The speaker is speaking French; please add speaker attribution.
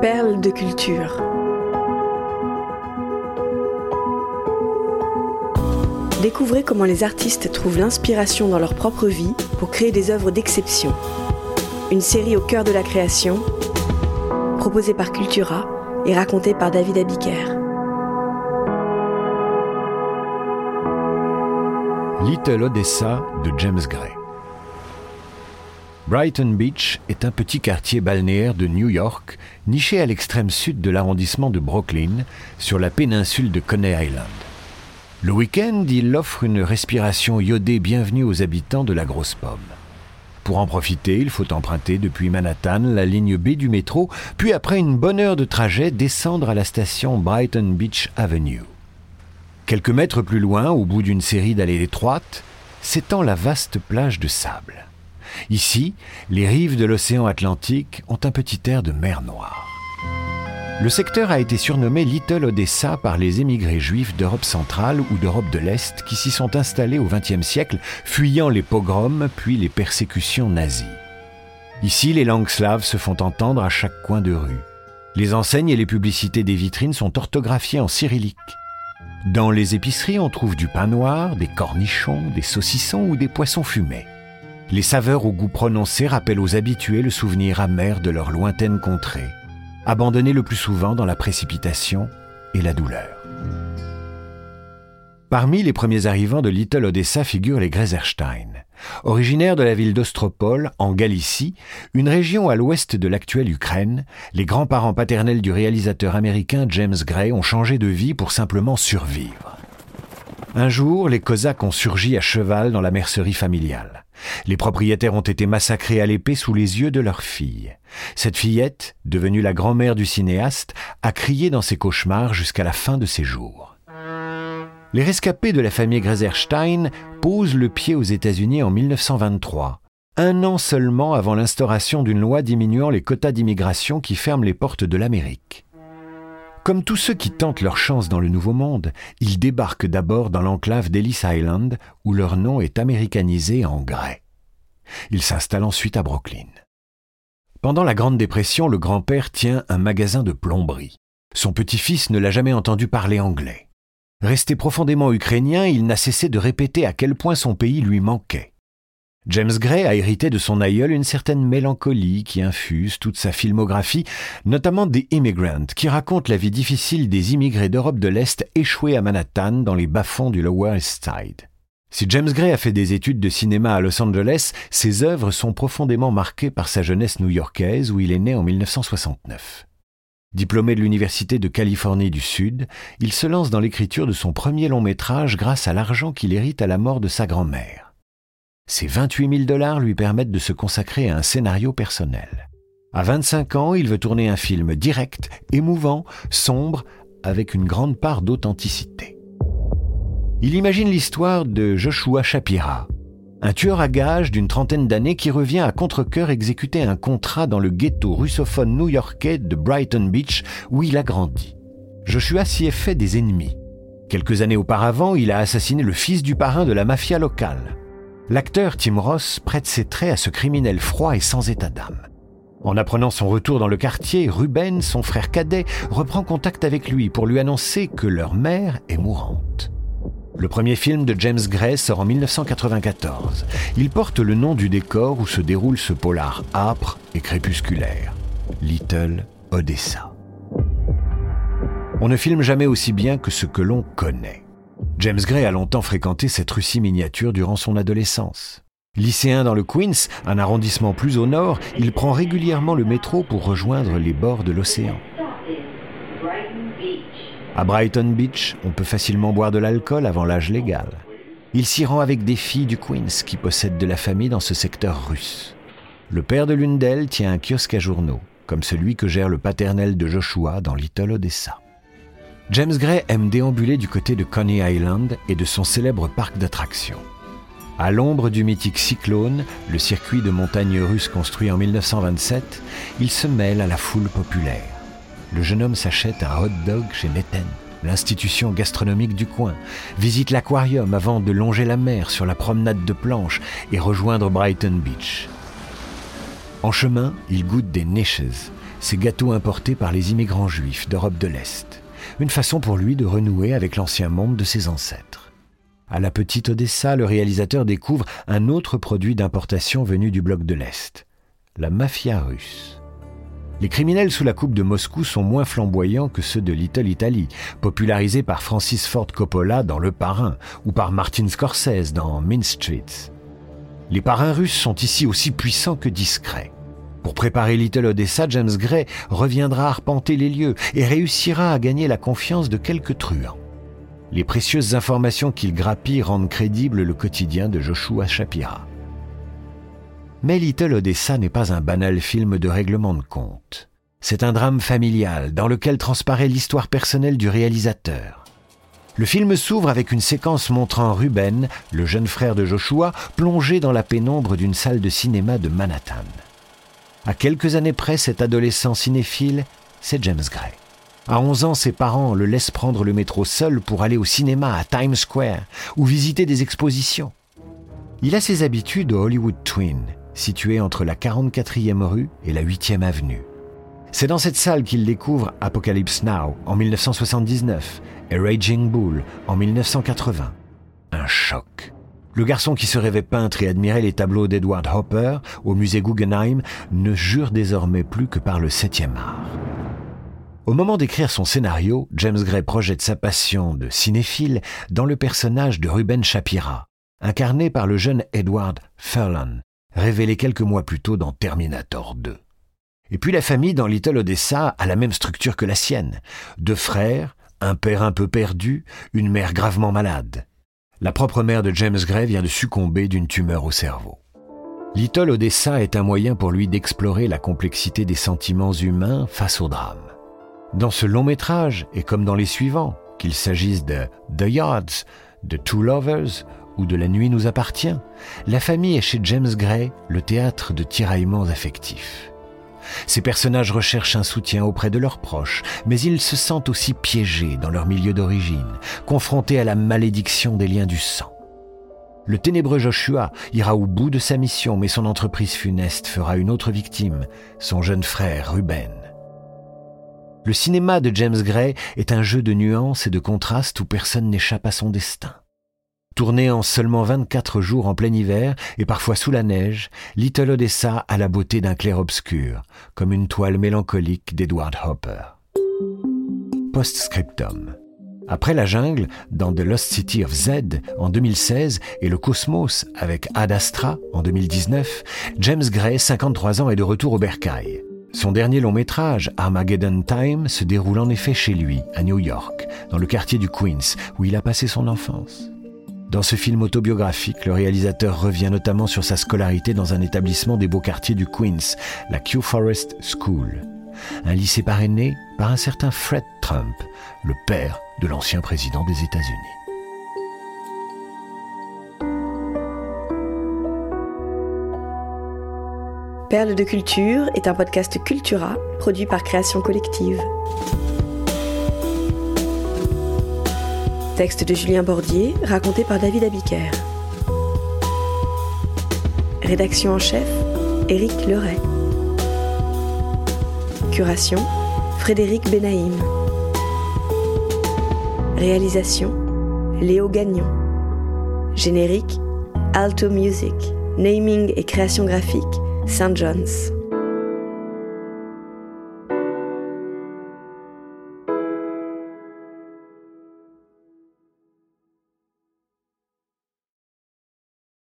Speaker 1: Perles de culture. Découvrez comment les artistes trouvent l'inspiration dans leur propre vie pour créer des œuvres d'exception. Une série au cœur de la création, proposée par Cultura et racontée par David Abiker.
Speaker 2: Little Odessa de James Gray. Brighton Beach est un petit quartier balnéaire de New York, niché à l'extrême sud de l'arrondissement de Brooklyn, sur la péninsule de Coney Island. Le week-end, il offre une respiration iodée bienvenue aux habitants de la Grosse Pomme. Pour en profiter, il faut emprunter depuis Manhattan la ligne B du métro, puis après une bonne heure de trajet, descendre à la station Brighton Beach Avenue. Quelques mètres plus loin, au bout d'une série d'allées étroites, s'étend la vaste plage de sable. Ici, les rives de l'océan Atlantique ont un petit air de mer Noire. Le secteur a été surnommé Little Odessa par les émigrés juifs d'Europe centrale ou d'Europe de l'Est qui s'y sont installés au XXe siècle, fuyant les pogroms puis les persécutions nazies. Ici, les langues slaves se font entendre à chaque coin de rue. Les enseignes et les publicités des vitrines sont orthographiées en cyrillique. Dans les épiceries, on trouve du pain noir, des cornichons, des saucissons ou des poissons fumés. Les saveurs au goût prononcé rappellent aux habitués le souvenir amer de leur lointaine contrée, abandonnée le plus souvent dans la précipitation et la douleur. Parmi les premiers arrivants de Little Odessa figurent les Greiserstein. Originaires de la ville d'Ostropol, en Galicie, une région à l'ouest de l'actuelle Ukraine, les grands-parents paternels du réalisateur américain James Gray ont changé de vie pour simplement survivre. Un jour, les Cosaques ont surgi à cheval dans la mercerie familiale. Les propriétaires ont été massacrés à l'épée sous les yeux de leur fille. Cette fillette, devenue la grand-mère du cinéaste, a crié dans ses cauchemars jusqu'à la fin de ses jours. Les rescapés de la famille Greiserstein posent le pied aux États-Unis en 1923, un an seulement avant l'instauration d'une loi diminuant les quotas d'immigration qui ferment les portes de l'Amérique. Comme tous ceux qui tentent leur chance dans le Nouveau Monde, ils débarquent d'abord dans l'enclave d'Ellis Island, où leur nom est américanisé en Gray. Ils s'installent ensuite à Brooklyn. Pendant la Grande Dépression, le grand-père tient un magasin de plomberie. Son petit-fils ne l'a jamais entendu parler anglais. Resté profondément ukrainien, il n'a cessé de répéter à quel point son pays lui manquait. James Gray a hérité de son aïeul une certaine mélancolie qui infuse toute sa filmographie, notamment des Immigrants, qui raconte la vie difficile des immigrés d'Europe de l'Est échoués à Manhattan dans les bas-fonds du Lower East Side. Si James Gray a fait des études de cinéma à Los Angeles, ses œuvres sont profondément marquées par sa jeunesse new-yorkaise où il est né en 1969. Diplômé de l'Université de Californie du Sud, il se lance dans l'écriture de son premier long métrage grâce à l'argent qu'il hérite à la mort de sa grand-mère. Ces 28 000 dollars lui permettent de se consacrer à un scénario personnel. À 25 ans, il veut tourner un film direct, émouvant, sombre, avec une grande part d'authenticité. Il imagine l'histoire de Joshua Shapira, un tueur à gages d'une trentaine d'années qui revient à contre-coeur exécuter un contrat dans le ghetto russophone new-yorkais de Brighton Beach où il a grandi. Joshua s'y est fait des ennemis. Quelques années auparavant, il a assassiné le fils du parrain de la mafia locale. L'acteur Tim Ross prête ses traits à ce criminel froid et sans état d'âme. En apprenant son retour dans le quartier, Ruben, son frère cadet, reprend contact avec lui pour lui annoncer que leur mère est mourante. Le premier film de James Gray sort en 1994. Il porte le nom du décor où se déroule ce polar âpre et crépusculaire, Little Odessa. On ne filme jamais aussi bien que ce que l'on connaît. James Gray a longtemps fréquenté cette Russie miniature durant son adolescence. Lycéen dans le Queens, un arrondissement plus au nord, il prend régulièrement le métro pour rejoindre les bords de l'océan. À Brighton Beach, on peut facilement boire de l'alcool avant l'âge légal. Il s'y rend avec des filles du Queens qui possèdent de la famille dans ce secteur russe. Le père de l'une d'elles tient un kiosque à journaux, comme celui que gère le paternel de Joshua dans Little Odessa. James Gray aime déambuler du côté de Coney Island et de son célèbre parc d'attractions. À l'ombre du mythique Cyclone, le circuit de montagne russe construit en 1927, il se mêle à la foule populaire le jeune homme s'achète un hot dog chez Neten, l'institution gastronomique du coin, visite l'aquarium avant de longer la mer sur la promenade de planche et rejoindre Brighton Beach. En chemin, il goûte des niches, ces gâteaux importés par les immigrants juifs d'Europe de l'Est. Une façon pour lui de renouer avec l'ancien monde de ses ancêtres. À la petite Odessa, le réalisateur découvre un autre produit d'importation venu du bloc de l'Est, la mafia russe. Les criminels sous la coupe de Moscou sont moins flamboyants que ceux de Little Italy, popularisés par Francis Ford Coppola dans Le Parrain ou par Martin Scorsese dans Mean Streets. Les parrains russes sont ici aussi puissants que discrets. Pour préparer Little Odessa, James Gray reviendra arpenter les lieux et réussira à gagner la confiance de quelques truands. Les précieuses informations qu'il grappille rendent crédible le quotidien de Joshua Shapira. Mais Little Odessa n'est pas un banal film de règlement de compte. C'est un drame familial dans lequel transparaît l'histoire personnelle du réalisateur. Le film s'ouvre avec une séquence montrant Ruben, le jeune frère de Joshua, plongé dans la pénombre d'une salle de cinéma de Manhattan. À quelques années près, cet adolescent cinéphile, c'est James Gray. À 11 ans, ses parents le laissent prendre le métro seul pour aller au cinéma à Times Square ou visiter des expositions. Il a ses habitudes au Hollywood Twin, situé entre la 44e rue et la 8e avenue. C'est dans cette salle qu'il découvre Apocalypse Now en 1979 et Raging Bull en 1980. Un choc. Le garçon qui se rêvait peintre et admirait les tableaux d'Edward Hopper au musée Guggenheim ne jure désormais plus que par le septième art. Au moment d'écrire son scénario, James Gray projette sa passion de cinéphile dans le personnage de Ruben Shapira, incarné par le jeune Edward Furlan, révélé quelques mois plus tôt dans Terminator 2. Et puis la famille dans Little Odessa a la même structure que la sienne. Deux frères, un père un peu perdu, une mère gravement malade. La propre mère de James Gray vient de succomber d'une tumeur au cerveau. Little Odessa est un moyen pour lui d'explorer la complexité des sentiments humains face au drame. Dans ce long métrage, et comme dans les suivants, qu'il s'agisse de The Yards, de Two Lovers ou de La Nuit nous appartient, la famille est chez James Gray le théâtre de tiraillements affectifs. Ces personnages recherchent un soutien auprès de leurs proches, mais ils se sentent aussi piégés dans leur milieu d'origine, confrontés à la malédiction des liens du sang. Le ténébreux Joshua ira au bout de sa mission, mais son entreprise funeste fera une autre victime, son jeune frère Ruben. Le cinéma de James Gray est un jeu de nuances et de contrastes où personne n'échappe à son destin. Tourné en seulement 24 jours en plein hiver et parfois sous la neige, Little Odessa a la beauté d'un clair-obscur, comme une toile mélancolique d'Edward Hopper. Postscriptum. Après la jungle, dans The Lost City of Z en 2016 et le Cosmos avec Ad Astra en 2019, James Gray, 53 ans, est de retour au bercail. Son dernier long métrage, Armageddon Time, se déroule en effet chez lui, à New York, dans le quartier du Queens, où il a passé son enfance. Dans ce film autobiographique, le réalisateur revient notamment sur sa scolarité dans un établissement des beaux quartiers du Queens, la Q Forest School, un lycée parrainé par un certain Fred Trump, le père de l'ancien président des États-Unis.
Speaker 1: Perle de culture est un podcast Cultura produit par Création Collective. Texte de Julien Bordier, raconté par David Abiker. Rédaction en chef, Éric Leray. Curation, Frédéric Benaïm. Réalisation, Léo Gagnon. Générique, Alto Music. Naming et création graphique, St. John's.